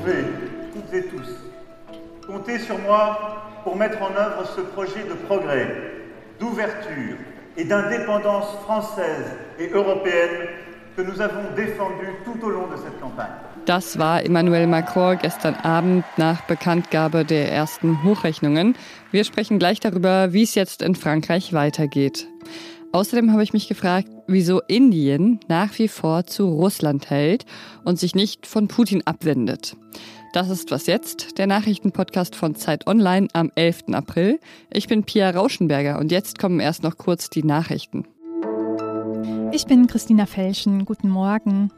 pouvez, toutes et tous, compter sur moi pour mettre en œuvre ce projet de progrès, d'ouverture et d'indépendance française et européenne que nous avons défendu tout au long de cette campagne. Das war Emmanuel Macron gestern Abend nach Bekanntgabe der ersten Hochrechnungen. Wir sprechen gleich darüber, wie es jetzt in Frankreich weitergeht. Außerdem habe ich mich gefragt, wieso Indien nach wie vor zu Russland hält und sich nicht von Putin abwendet. Das ist Was Jetzt, der Nachrichtenpodcast von Zeit Online am 11. April. Ich bin Pia Rauschenberger und jetzt kommen erst noch kurz die Nachrichten. Ich bin Christina Felschen. Guten Morgen.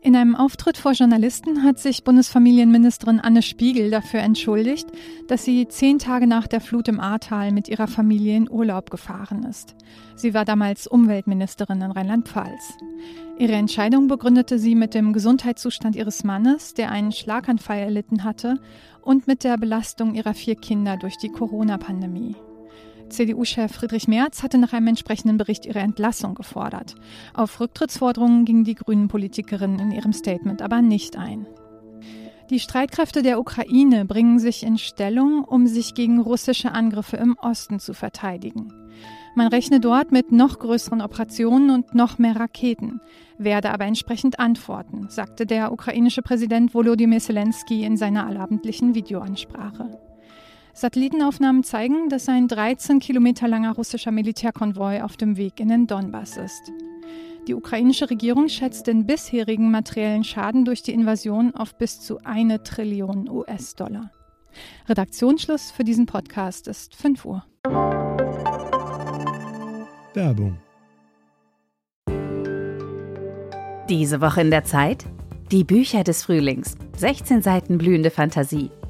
In einem Auftritt vor Journalisten hat sich Bundesfamilienministerin Anne Spiegel dafür entschuldigt, dass sie zehn Tage nach der Flut im Ahrtal mit ihrer Familie in Urlaub gefahren ist. Sie war damals Umweltministerin in Rheinland-Pfalz. Ihre Entscheidung begründete sie mit dem Gesundheitszustand ihres Mannes, der einen Schlaganfall erlitten hatte, und mit der Belastung ihrer vier Kinder durch die Corona-Pandemie. CDU-Chef Friedrich Merz hatte nach einem entsprechenden Bericht ihre Entlassung gefordert. Auf Rücktrittsforderungen gingen die grünen Politikerinnen in ihrem Statement aber nicht ein. Die Streitkräfte der Ukraine bringen sich in Stellung, um sich gegen russische Angriffe im Osten zu verteidigen. Man rechne dort mit noch größeren Operationen und noch mehr Raketen, werde aber entsprechend antworten, sagte der ukrainische Präsident Volodymyr Zelensky in seiner allabendlichen Videoansprache. Satellitenaufnahmen zeigen, dass ein 13 Kilometer langer russischer Militärkonvoi auf dem Weg in den Donbass ist. Die ukrainische Regierung schätzt den bisherigen materiellen Schaden durch die Invasion auf bis zu eine Trillion US-Dollar. Redaktionsschluss für diesen Podcast ist 5 Uhr. Werbung. Diese Woche in der Zeit? Die Bücher des Frühlings. 16 Seiten blühende Fantasie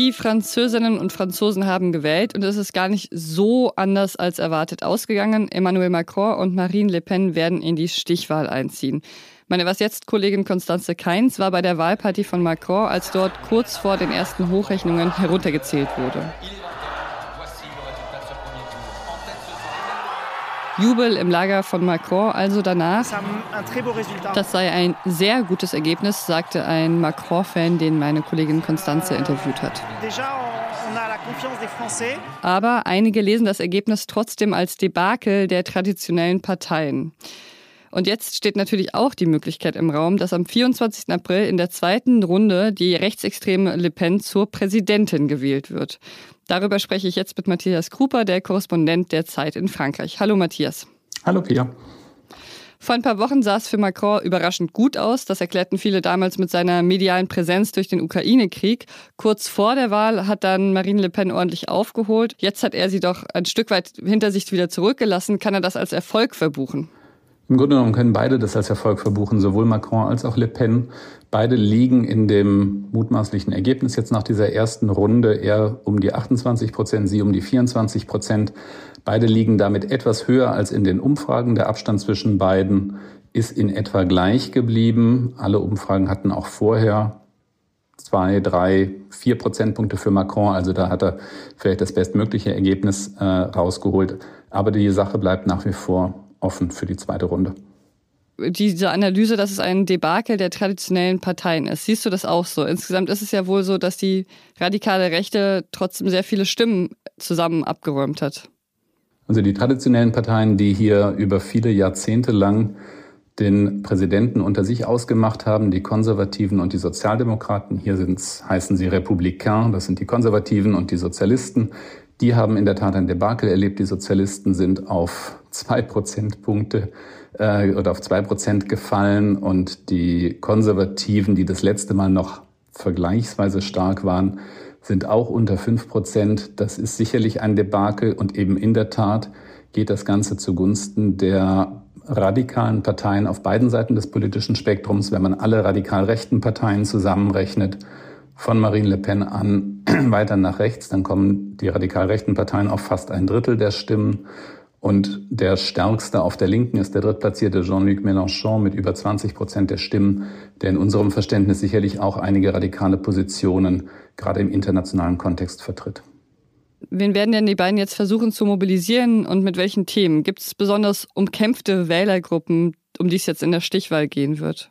Die Französinnen und Franzosen haben gewählt und es ist gar nicht so anders als erwartet ausgegangen. Emmanuel Macron und Marine Le Pen werden in die Stichwahl einziehen. Meine Was jetzt Kollegin Constanze Keins war bei der Wahlparty von Macron, als dort kurz vor den ersten Hochrechnungen heruntergezählt wurde. Jubel im Lager von Macron also danach. Das sei ein sehr gutes Ergebnis, sagte ein Macron-Fan, den meine Kollegin Constanze interviewt hat. Aber einige lesen das Ergebnis trotzdem als Debakel der traditionellen Parteien. Und jetzt steht natürlich auch die Möglichkeit im Raum, dass am 24. April in der zweiten Runde die rechtsextreme Le Pen zur Präsidentin gewählt wird. Darüber spreche ich jetzt mit Matthias Kruper, der Korrespondent der Zeit in Frankreich. Hallo Matthias. Hallo Pia. Vor ein paar Wochen sah es für Macron überraschend gut aus. Das erklärten viele damals mit seiner medialen Präsenz durch den Ukraine-Krieg. Kurz vor der Wahl hat dann Marine Le Pen ordentlich aufgeholt. Jetzt hat er sie doch ein Stück weit hinter sich wieder zurückgelassen. Kann er das als Erfolg verbuchen? Im Grunde genommen können beide das als Erfolg verbuchen, sowohl Macron als auch Le Pen. Beide liegen in dem mutmaßlichen Ergebnis jetzt nach dieser ersten Runde eher um die 28 Prozent, sie um die 24 Prozent. Beide liegen damit etwas höher als in den Umfragen. Der Abstand zwischen beiden ist in etwa gleich geblieben. Alle Umfragen hatten auch vorher zwei, drei, vier Prozentpunkte für Macron. Also da hat er vielleicht das bestmögliche Ergebnis äh, rausgeholt. Aber die Sache bleibt nach wie vor offen für die zweite Runde. Diese Analyse, dass es ein Debakel der traditionellen Parteien ist, siehst du das auch so? Insgesamt ist es ja wohl so, dass die radikale Rechte trotzdem sehr viele Stimmen zusammen abgeräumt hat. Also die traditionellen Parteien, die hier über viele Jahrzehnte lang den Präsidenten unter sich ausgemacht haben, die Konservativen und die Sozialdemokraten. Hier sind's, heißen sie Republikaner, das sind die Konservativen und die Sozialisten. Die haben in der Tat ein Debakel erlebt. Die Sozialisten sind auf zwei Prozentpunkte äh, oder auf zwei Prozent gefallen und die Konservativen, die das letzte Mal noch vergleichsweise stark waren, sind auch unter fünf Prozent. Das ist sicherlich ein Debakel und eben in der Tat geht das Ganze zugunsten der radikalen Parteien auf beiden Seiten des politischen Spektrums, wenn man alle radikal rechten Parteien zusammenrechnet von Marine Le Pen an weiter nach rechts, dann kommen die radikal rechten Parteien auf fast ein Drittel der Stimmen. Und der stärkste auf der Linken ist der drittplatzierte Jean-Luc Mélenchon mit über 20 Prozent der Stimmen, der in unserem Verständnis sicherlich auch einige radikale Positionen gerade im internationalen Kontext vertritt. Wen werden denn die beiden jetzt versuchen zu mobilisieren und mit welchen Themen? Gibt es besonders umkämpfte Wählergruppen, um die es jetzt in der Stichwahl gehen wird?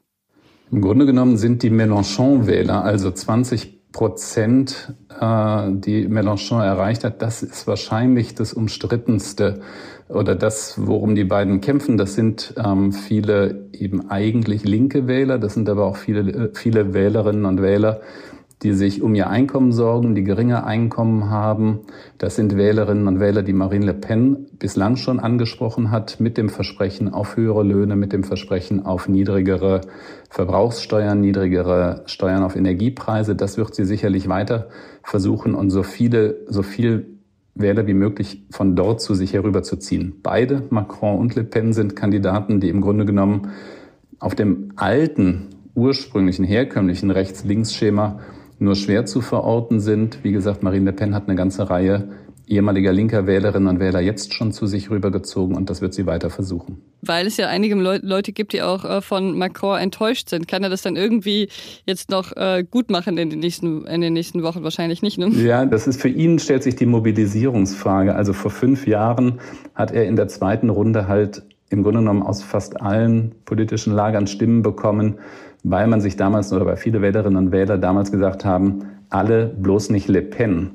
Im Grunde genommen sind die Mélenchon-Wähler, also 20 Prozent, äh, die Mélenchon erreicht hat, das ist wahrscheinlich das umstrittenste oder das, worum die beiden kämpfen. Das sind ähm, viele eben eigentlich linke Wähler, das sind aber auch viele, äh, viele Wählerinnen und Wähler, die sich um ihr Einkommen sorgen, die geringe Einkommen haben. Das sind Wählerinnen und Wähler, die Marine Le Pen bislang schon angesprochen hat, mit dem Versprechen auf höhere Löhne, mit dem Versprechen auf niedrigere Verbrauchssteuern, niedrigere Steuern auf Energiepreise. Das wird sie sicherlich weiter versuchen und so viele, so viel Wähler wie möglich von dort zu sich herüberzuziehen. Beide, Macron und Le Pen, sind Kandidaten, die im Grunde genommen auf dem alten, ursprünglichen, herkömmlichen Rechts-Links-Schema nur schwer zu verorten sind. Wie gesagt, Marine Le Pen hat eine ganze Reihe ehemaliger linker Wählerinnen und Wähler jetzt schon zu sich rübergezogen und das wird sie weiter versuchen. Weil es ja einige Leute gibt, die auch äh, von Macron enttäuscht sind. Kann er das dann irgendwie jetzt noch äh, gut machen in den nächsten, in den nächsten Wochen? Wahrscheinlich nicht, ne? Ja, das ist für ihn stellt sich die Mobilisierungsfrage. Also vor fünf Jahren hat er in der zweiten Runde halt im Grunde genommen aus fast allen politischen Lagern Stimmen bekommen, weil man sich damals oder weil viele Wählerinnen und Wähler damals gesagt haben, alle bloß nicht Le Pen.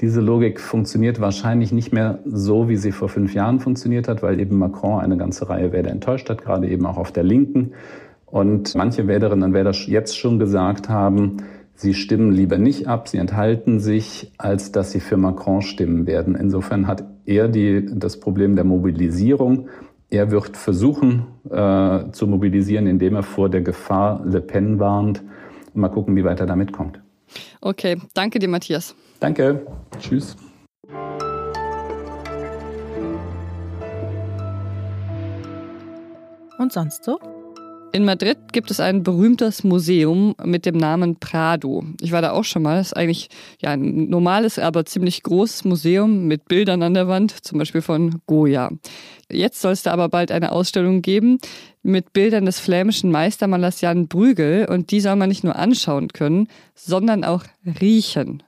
Diese Logik funktioniert wahrscheinlich nicht mehr so, wie sie vor fünf Jahren funktioniert hat, weil eben Macron eine ganze Reihe Wähler enttäuscht hat, gerade eben auch auf der Linken. Und manche Wählerinnen und Wähler jetzt schon gesagt haben, sie stimmen lieber nicht ab, sie enthalten sich, als dass sie für Macron stimmen werden. Insofern hat er die, das Problem der Mobilisierung er wird versuchen äh, zu mobilisieren, indem er vor der Gefahr Le Pen warnt. Mal gucken, wie weit er damit kommt. Okay, danke dir, Matthias. Danke. Tschüss. Und sonst so? In Madrid gibt es ein berühmtes Museum mit dem Namen Prado. Ich war da auch schon mal. Das ist eigentlich ja, ein normales, aber ziemlich großes Museum mit Bildern an der Wand, zum Beispiel von Goya. Jetzt soll es da aber bald eine Ausstellung geben mit Bildern des flämischen Meistermalers Jan Brügel und die soll man nicht nur anschauen können, sondern auch riechen.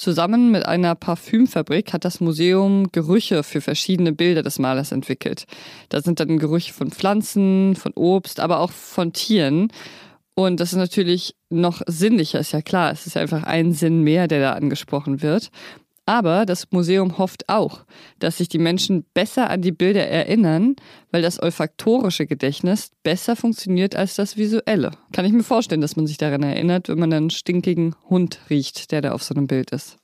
Zusammen mit einer Parfümfabrik hat das Museum Gerüche für verschiedene Bilder des Malers entwickelt. Da sind dann Gerüche von Pflanzen, von Obst, aber auch von Tieren. Und das ist natürlich noch sinnlicher, ist ja klar. Es ist einfach ein Sinn mehr, der da angesprochen wird. Aber das Museum hofft auch, dass sich die Menschen besser an die Bilder erinnern, weil das olfaktorische Gedächtnis besser funktioniert als das visuelle. Kann ich mir vorstellen, dass man sich daran erinnert, wenn man einen stinkigen Hund riecht, der da auf so einem Bild ist.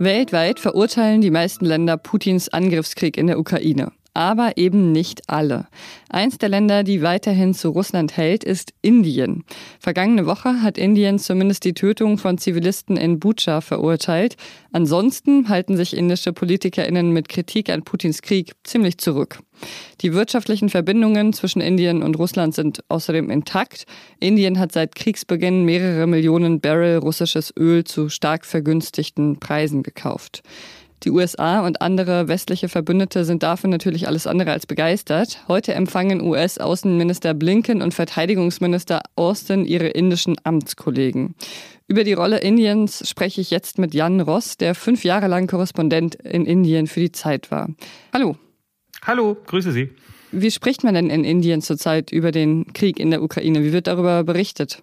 Weltweit verurteilen die meisten Länder Putins Angriffskrieg in der Ukraine aber eben nicht alle. Eins der Länder, die weiterhin zu Russland hält, ist Indien. Vergangene Woche hat Indien zumindest die Tötung von Zivilisten in Bucha verurteilt. Ansonsten halten sich indische PolitikerInnen mit Kritik an Putins Krieg ziemlich zurück. Die wirtschaftlichen Verbindungen zwischen Indien und Russland sind außerdem intakt. Indien hat seit Kriegsbeginn mehrere Millionen Barrel russisches Öl zu stark vergünstigten Preisen gekauft. Die USA und andere westliche Verbündete sind dafür natürlich alles andere als begeistert. Heute empfangen US-Außenminister Blinken und Verteidigungsminister Austin ihre indischen Amtskollegen. Über die Rolle Indiens spreche ich jetzt mit Jan Ross, der fünf Jahre lang Korrespondent in Indien für die Zeit war. Hallo. Hallo, grüße Sie. Wie spricht man denn in Indien zurzeit über den Krieg in der Ukraine? Wie wird darüber berichtet?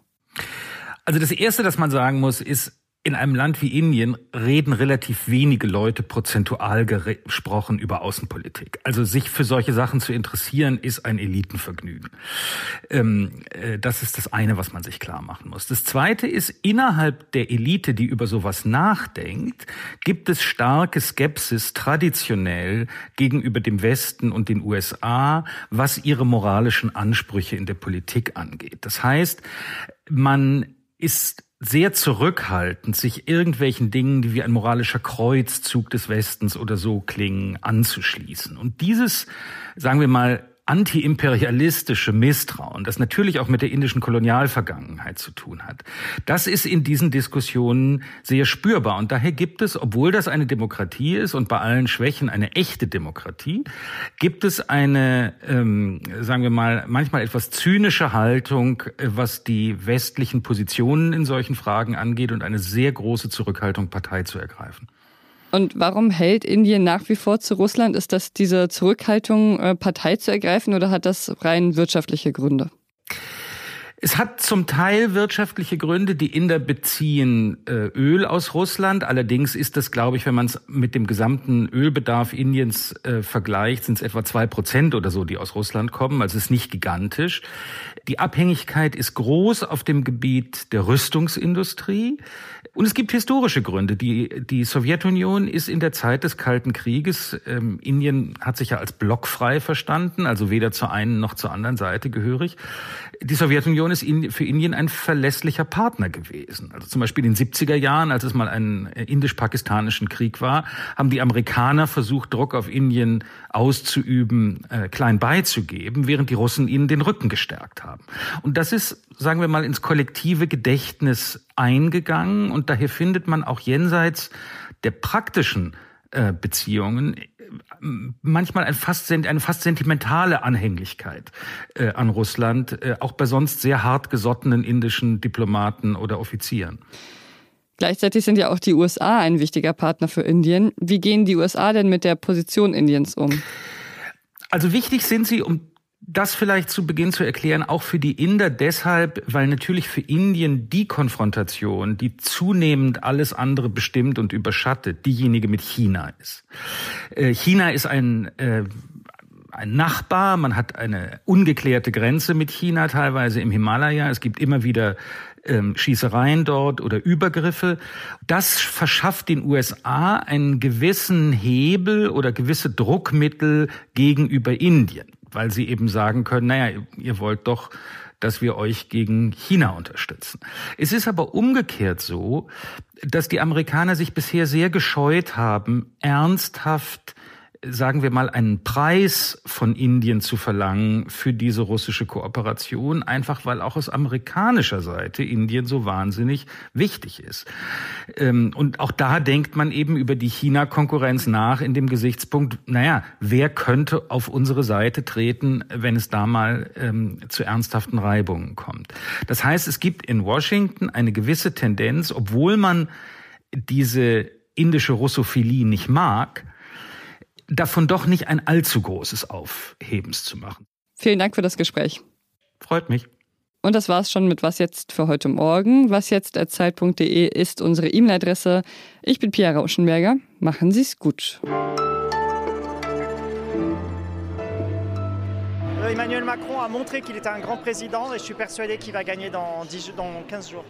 Also das Erste, das man sagen muss, ist, in einem Land wie Indien reden relativ wenige Leute prozentual gesprochen über Außenpolitik. Also sich für solche Sachen zu interessieren, ist ein Elitenvergnügen. Ähm, äh, das ist das eine, was man sich klar machen muss. Das zweite ist, innerhalb der Elite, die über sowas nachdenkt, gibt es starke Skepsis traditionell gegenüber dem Westen und den USA, was ihre moralischen Ansprüche in der Politik angeht. Das heißt, man ist sehr zurückhaltend, sich irgendwelchen Dingen, die wie ein moralischer Kreuzzug des Westens oder so klingen, anzuschließen. Und dieses, sagen wir mal, antiimperialistische Misstrauen, das natürlich auch mit der indischen Kolonialvergangenheit zu tun hat, das ist in diesen Diskussionen sehr spürbar. Und daher gibt es, obwohl das eine Demokratie ist und bei allen Schwächen eine echte Demokratie, gibt es eine, ähm, sagen wir mal, manchmal etwas zynische Haltung, äh, was die westlichen Positionen in solchen Fragen angeht und eine sehr große Zurückhaltung, Partei zu ergreifen. Und warum hält Indien nach wie vor zu Russland? Ist das diese Zurückhaltung, äh, Partei zu ergreifen oder hat das rein wirtschaftliche Gründe? Es hat zum Teil wirtschaftliche Gründe. Die Inder beziehen äh, Öl aus Russland. Allerdings ist das, glaube ich, wenn man es mit dem gesamten Ölbedarf Indiens äh, vergleicht, sind es etwa zwei Prozent oder so, die aus Russland kommen. Also es ist nicht gigantisch. Die Abhängigkeit ist groß auf dem Gebiet der Rüstungsindustrie. Und es gibt historische Gründe. Die, die Sowjetunion ist in der Zeit des Kalten Krieges, ähm, Indien hat sich ja als blockfrei verstanden, also weder zur einen noch zur anderen Seite gehörig. Die Sowjetunion ist in, für Indien ein verlässlicher Partner gewesen. Also zum Beispiel in den 70er Jahren, als es mal einen indisch-pakistanischen Krieg war, haben die Amerikaner versucht, Druck auf Indien auszuüben, äh, klein beizugeben, während die Russen ihnen den Rücken gestärkt haben. Und das ist, sagen wir mal, ins kollektive Gedächtnis eingegangen und daher findet man auch jenseits der praktischen äh, Beziehungen äh, manchmal ein fast, eine fast sentimentale Anhänglichkeit äh, an Russland, äh, auch bei sonst sehr hart gesottenen indischen Diplomaten oder Offizieren. Gleichzeitig sind ja auch die USA ein wichtiger Partner für Indien. Wie gehen die USA denn mit der Position Indiens um? Also wichtig sind sie, um das vielleicht zu Beginn zu erklären, auch für die Inder deshalb, weil natürlich für Indien die Konfrontation, die zunehmend alles andere bestimmt und überschattet, diejenige mit China ist. Äh, China ist ein äh, ein Nachbar, man hat eine ungeklärte Grenze mit China, teilweise im Himalaya. Es gibt immer wieder ähm, Schießereien dort oder Übergriffe. Das verschafft den USA einen gewissen Hebel oder gewisse Druckmittel gegenüber Indien weil sie eben sagen können, naja, ihr wollt doch dass wir euch gegen China unterstützen. Es ist aber umgekehrt so, dass die Amerikaner sich bisher sehr gescheut haben, ernsthaft sagen wir mal, einen Preis von Indien zu verlangen für diese russische Kooperation, einfach weil auch aus amerikanischer Seite Indien so wahnsinnig wichtig ist. Ähm, und auch da denkt man eben über die China-Konkurrenz nach in dem Gesichtspunkt, naja, wer könnte auf unsere Seite treten, wenn es da mal ähm, zu ernsthaften Reibungen kommt. Das heißt, es gibt in Washington eine gewisse Tendenz, obwohl man diese indische Russophilie nicht mag, davon doch nicht ein allzu großes Aufhebens zu machen. Vielen Dank für das Gespräch. Freut mich. Und das war's schon mit Was jetzt für heute Morgen. Wasjetzt.zeit.de ist unsere E-Mail-Adresse. Ich bin Pia Rauschenberger. Machen Sie's gut. Emmanuel Macron a montré qu'il était un grand président et je suis persuadé qu'il va gagner dans, 10, dans 15 jours.